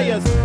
say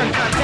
The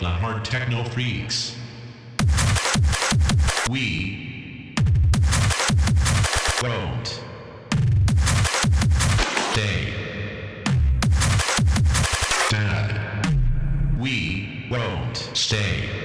the hard techno freaks. We won't. stay. Dead. We won't stay.